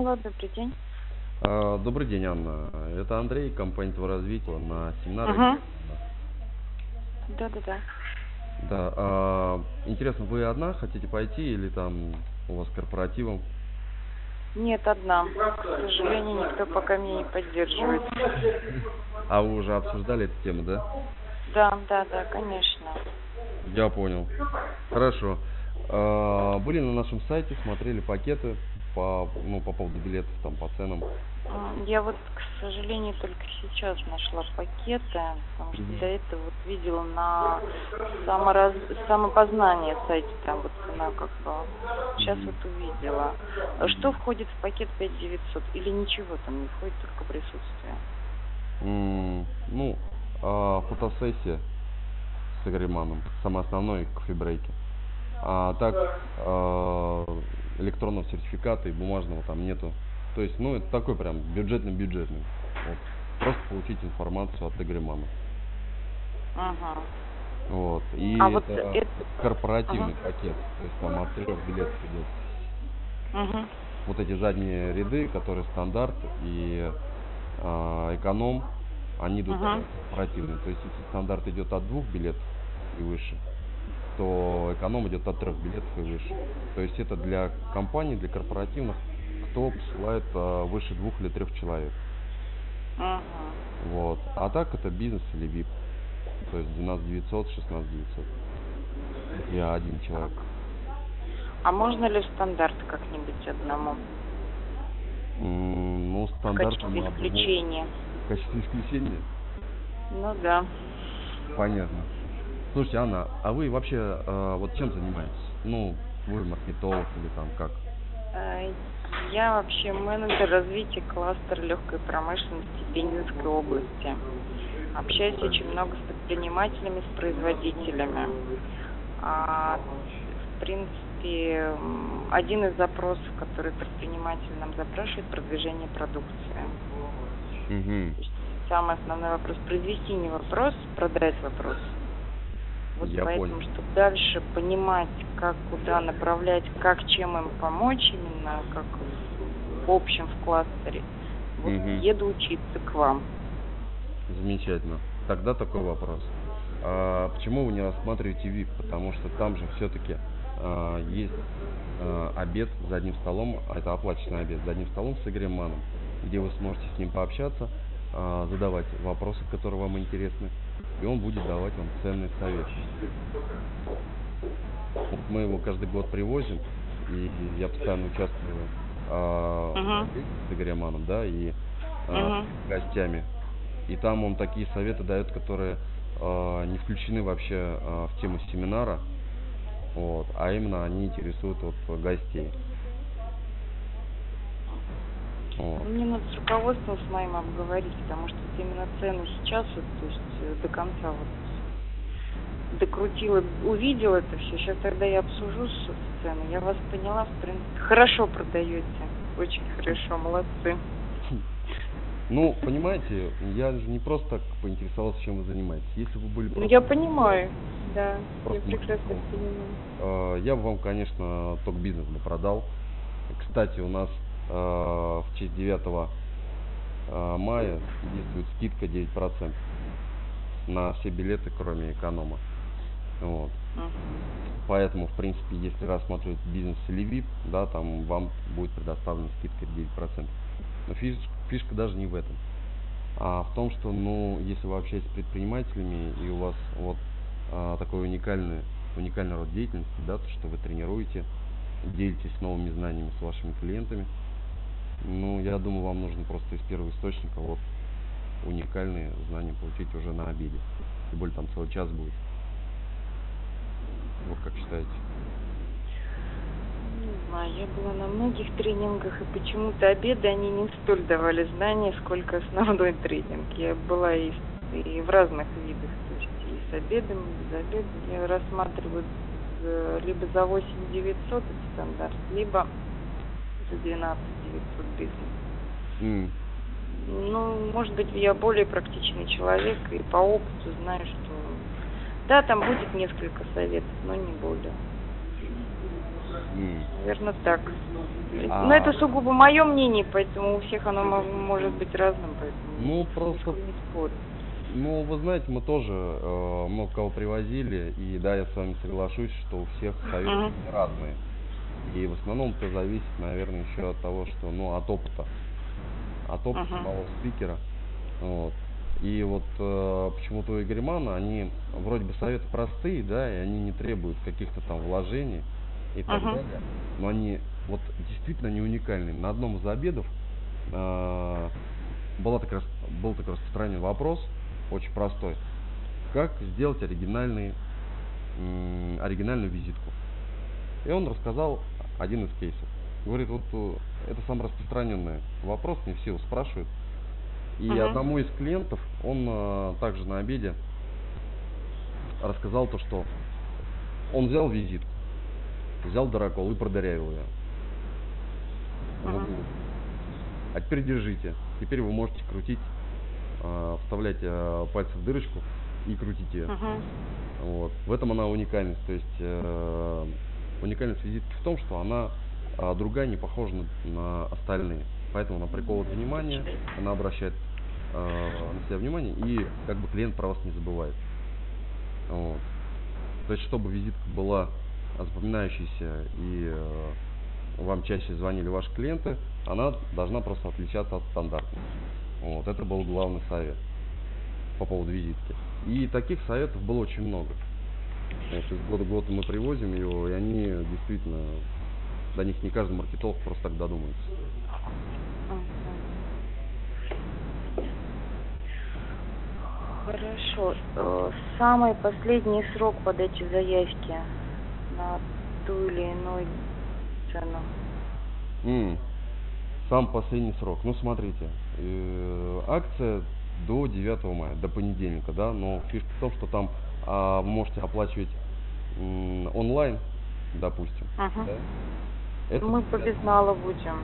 Алло, добрый день. А, Добрый день, Анна. Это Андрей, компания «Творазвитие» на семинаре. Ага. Да-да-да. Да. а, Интересно, вы одна хотите пойти или там у вас корпоративом? Нет, одна. К сожалению, никто пока меня не поддерживает. А вы уже обсуждали эту тему, да? Да, да, да, конечно. Я понял. Хорошо. А, Были на нашем сайте, смотрели пакеты по, ну, по поводу билетов, там, по ценам. М, Я вот, к сожалению, только сейчас нашла пакеты, потому что Мгм. до этого вот видела на самораз... самопознание сайте, там вот цена как бы. Сейчас Мгм. вот увидела. А Что входит в пакет 5900? Или ничего там не входит, только присутствие? М, Ну, а, фотосессия с Игореманом, самый основной кофе-брейки. А так, а, электронного сертификата и бумажного там нету. То есть, ну, это такой прям бюджетный-бюджетный. Вот. Просто получить информацию от Игоремана. Ага. Вот. И А вот это это- корпоративный Ага. пакет. То есть там от трех билетов идет. Угу. Вот эти задние ряды, которые стандарт и а, эконом, они идут Ага. корпоративные. То есть если стандарт идет от двух билетов и выше, то эконом идет от трех билетов и выше. То есть это для компаний, для корпоративных, кто посылает а, выше двух или трех человек. Угу. Вот. А так это бизнес или VIP. То есть 12 900, 16 900. Я один человек. А можно ли в стандарт как-нибудь одному? М, Ну, В стандарт качестве мы одному- исключения. В качестве исключения? Ну да. Понятно. Слушайте, Анна, а вы вообще э, вот чем занимаетесь? Ну, вы маркетолог или там как? Э, Я вообще менеджер развития кластера легкой промышленности Пензенской области. Общаюсь очень много с предпринимателями, с производителями. А, в принципе, один из запросов, который предприниматель нам запрашивает, продвижение продукции. Угу. Самый основной вопрос произвести не вопрос, продать вопрос. Вот Я поэтому, понял. чтобы дальше понимать, как куда направлять, как чем им помочь именно, как в общем в кластере, вот Мгм. еду учиться к вам. Замечательно. Тогда такой вопрос. А почему вы не рассматриваете VIP? Потому что там же все-таки есть а, обед за одним столом, а это оплаченный обед за одним столом с Игорем Маном, где вы сможете с ним пообщаться, а, задавать вопросы, которые вам интересны, и он будет давать вам ценные советы. Вот мы его каждый год привозим, и я постоянно участвую а, Мгм. с Игорем Маном, да, и а, с гостями. И там он такие советы дает, которые а, не включены вообще а, в тему семинара, вот, а именно они интересуют вот гостей. Вот. Мне надо с руководством с моим обговорить, потому что именно цены сейчас, вот, то есть э, до конца вот докрутила, увидела это все. Сейчас тогда я обсужу с цены. Я вас поняла, в принципе, хорошо продаете. Очень хорошо, молодцы. Ну, понимаете, я же не просто так поинтересовался, чем вы занимаетесь. Если вы были Ну, просто, я понимаю, да, я Просто прекрасно маркетолог. понимаю. э, я бы вам, конечно, ток бизнес бы продал. Кстати, у нас в честь 9 э, мая действует скидка 9% на все билеты, кроме эконома. Вот. Мгм. Поэтому, в принципе, если рассматривать бизнес или VIP, да, там вам будет предоставлена скидка 9%. Но фиш- фишка даже не в этом. А в том, что, ну, если вы общаетесь с предпринимателями и у вас вот а, такой уникальный, уникальный род деятельности, да, то, что вы тренируете, делитесь новыми знаниями с вашими клиентами, ну, я думаю, вам нужно просто из первого источника вот уникальные знания получить уже на обеде. Тем более там целый час будет. Вот как считаете? Не знаю, я была на многих тренингах, и почему-то обеды они не столь давали знания, сколько основной тренинг. Я была и, и в разных видах, то есть и с обедами, и без обеда. Я рассматриваю за- либо за 8 900 это стандарт, либо за 12 900 бизнес. М, Ну, может быть, я более практичный человек и по опыту знаю, что да, там будет несколько советов, но не более. Наверное, так. А- Но это сугубо мое мнение, поэтому у всех оно мо- может быть разным, поэтому Ну, просто не спорю. Ну, вы знаете, мы тоже э, много кого привозили, и да, я с вами соглашусь, что у всех советы Мгм. разные. И в основном это зависит, наверное, еще от того, что, ну, от опыта. От опыта Мгм. самого спикера. Вот. И вот э, почему-то у Игоря Мана, они вроде бы советы простые, да, и они не требуют каких-то там вложений и так Мгм. далее. Но они вот действительно не уникальны. На одном из обедов э, была так рас- был такой распространенный вопрос, очень простой. Как сделать оригинальный, м, оригинальную визитку? И он рассказал один из кейсов. Говорит, вот э, это самый распространенный вопрос, мне все его спрашивают. И Мгм. одному из клиентов он э, также на обеде рассказал то, что он взял визитку, взял дырокол и продырявил ее. углу. А теперь держите. Теперь вы можете крутить, э, вставлять э, пальцы в дырочку и крутить ее. Мгм. Вот. В этом она уникальность. То есть уникальность визитки в том, что она э, другая, не похожа на, на остальные. Поэтому она приковывает внимание, она обращает э, на себя внимание и как бы клиент про вас не забывает. Вот. То есть, чтобы визитка была запоминающейся и э, вам чаще звонили ваши клиенты, она должна просто отличаться от стандартной. Вот. Это был главный совет по поводу визитки. И таких советов было очень много. Вот, из года в год мы привозим его, и они действительно, до них не каждый маркетолог просто так додумается. Хорошо. Э, Самый последний срок подачи заявки на ту или иную цену. М, Сам последний срок. Ну, смотрите, э, акция до 9 мая, до понедельника, да, но фишка в том, что там а, можете оплачивать онлайн, допустим. Мгм. да. Это Мы по безналу будем.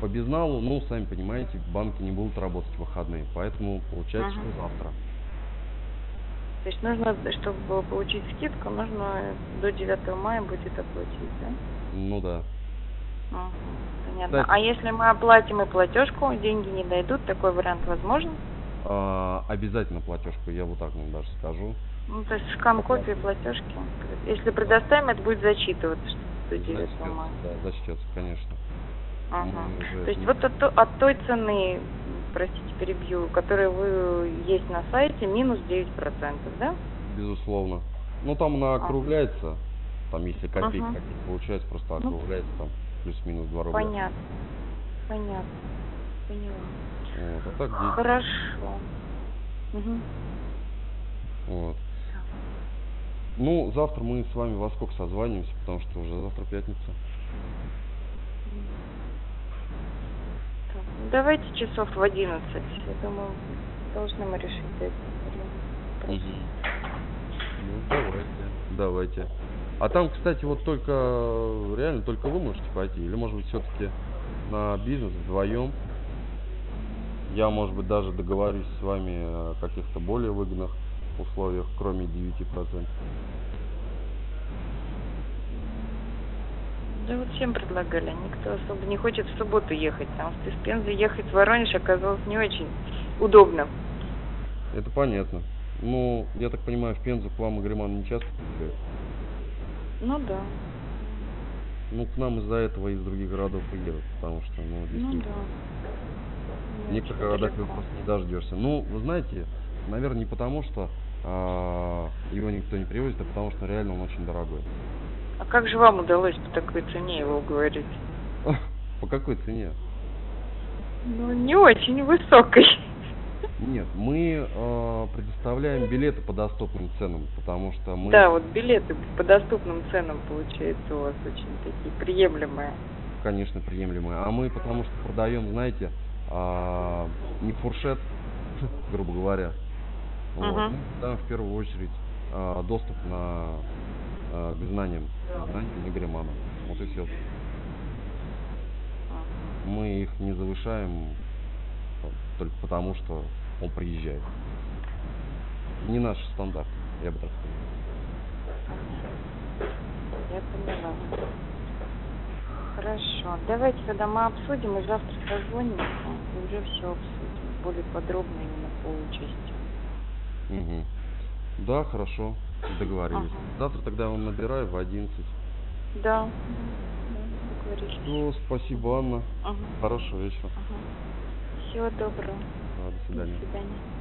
по безналу, ну, сами понимаете, банки не будут работать в выходные, поэтому получается, Мгм. что завтра. То есть нужно, чтобы получить скидку, нужно до 9 мая будет оплатить, да? Ну да. Понятно. Кстати- А если мы оплатим и платежку, деньги не дойдут, такой вариант возможен? А, обязательно платежку, я вот так вам даже скажу. Ну, то есть скан копии платежки. Если предоставим, это будет зачитываться что до 9 Зачтется, мая. да, зачтется, конечно. Ага. Уже То есть вот от, от той цены, простите, перебью, которая вы есть на сайте, минус 9%, да? Безусловно. Ну там она Ага. округляется, там если копейки Ага. хотите, получается просто Ну, округляется там плюс-минус 2 рубля. Понятно. Понятно. Поняла. Вот, а так 10. Хорошо. Мгм. Вот. Ну, завтра мы с вами во сколько созванимся, потому что уже завтра пятница. Так, Давайте часов в 11. Я думаю, должны мы решить это. Мгм. Ну, давайте. Давайте. А там, кстати, вот только, реально, только вы можете пойти? Или, может быть, все-таки на бизнес вдвоем? Я, может быть, даже договорюсь с вами о каких-то более выгодных условиях, кроме 9%. Да вот всем предлагали, никто особо не хочет в субботу ехать, потому что из Пензы ехать в Воронеж оказалось не очень удобно. Это понятно. Ну, я так понимаю, в Пензу к вам Игроман не часто приезжает? Ну да, Ну, к нам из-за этого из других городов и едут, потому что, ну, ну действительно. да. В Не некоторых городах далеко. просто не дождешься. Ну, вы знаете, наверное, не потому, что а, его никто не привозит, а потому что реально он очень дорогой. А как же вам удалось по такой цене его уговорить? По какой цене? Ну, не очень высокой. Нет, мы э, предоставляем билеты по доступным ценам, потому что мы, Да, вот билеты по доступным ценам, получается, у вас очень такие приемлемые. конечно, приемлемые, а мы потому что продаем, знаете, а, не фуршет, грубо говоря, вот, Мгм. мы продаем в первую очередь а, доступ на а, к знаниям, знаниям Игоря. Вот и все. Мы их не завышаем а, только потому, что он приезжает. Не наш стандарт, я бы так сказал. Я поняла. Хорошо. Давайте тогда мы обсудим и завтра созвонимся и уже все обсудим. Более подробно именно по участию. Мгм. Да, хорошо, договорились. Ага. Завтра тогда я вам набираю в 11. Да. Договорились. Спасибо, Анна. Ага. Хорошего вечера. Ага. Всего доброго. Да, до До свидания. свидания.